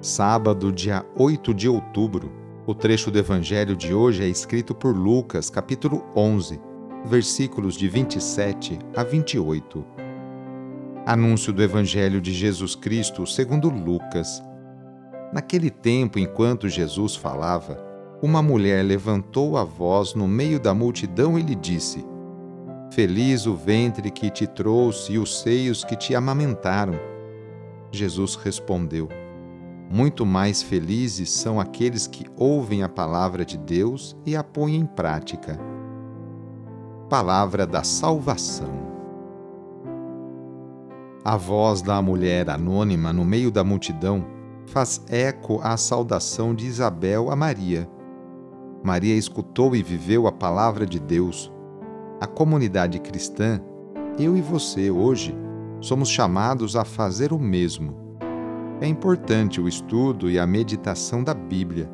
Sábado, dia 8 de outubro. O trecho do evangelho de hoje é escrito por Lucas, capítulo 11, versículos de 27 a 28. Anúncio do evangelho de Jesus Cristo, segundo Lucas. Naquele tempo, enquanto Jesus falava, uma mulher levantou a voz no meio da multidão e lhe disse: Feliz o ventre que te trouxe e os seios que te amamentaram. Jesus respondeu: muito mais felizes são aqueles que ouvem a palavra de Deus e a põem em prática. Palavra da Salvação. A voz da mulher anônima no meio da multidão faz eco à saudação de Isabel a Maria. Maria escutou e viveu a palavra de Deus. A comunidade cristã, eu e você hoje, somos chamados a fazer o mesmo é importante o estudo e a meditação da Bíblia,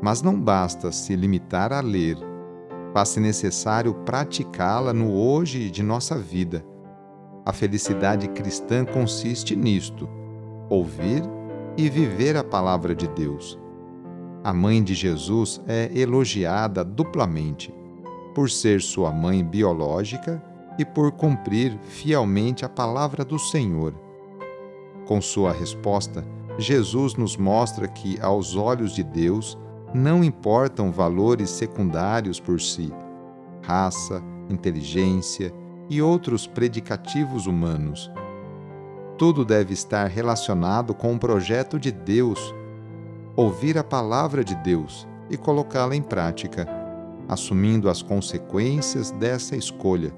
mas não basta se limitar a ler. Faz-se necessário praticá-la no hoje de nossa vida. A felicidade cristã consiste nisto: ouvir e viver a palavra de Deus. A mãe de Jesus é elogiada duplamente, por ser sua mãe biológica e por cumprir fielmente a palavra do Senhor com sua resposta, Jesus nos mostra que, aos olhos de Deus, não importam valores secundários por si, raça, inteligência e outros predicativos humanos. Tudo deve estar relacionado com o projeto de Deus, ouvir a palavra de Deus e colocá-la em prática, assumindo as consequências dessa escolha.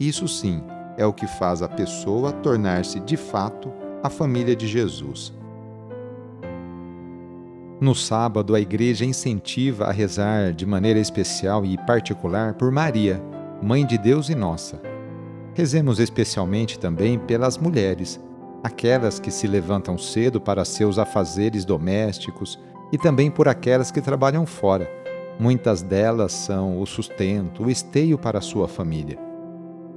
Isso sim é o que faz a pessoa tornar-se de fato a família de Jesus. No sábado, a igreja incentiva a rezar de maneira especial e particular por Maria, Mãe de Deus e nossa. Rezemos especialmente também pelas mulheres, aquelas que se levantam cedo para seus afazeres domésticos e também por aquelas que trabalham fora. Muitas delas são o sustento, o esteio para sua família.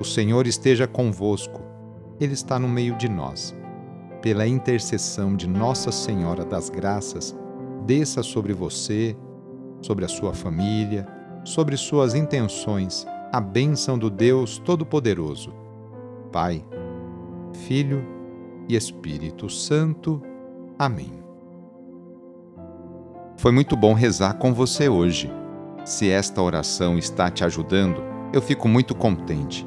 O Senhor esteja convosco, Ele está no meio de nós. Pela intercessão de Nossa Senhora das Graças, desça sobre você, sobre a sua família, sobre suas intenções a bênção do Deus Todo-Poderoso, Pai, Filho e Espírito Santo. Amém. Foi muito bom rezar com você hoje. Se esta oração está te ajudando, eu fico muito contente.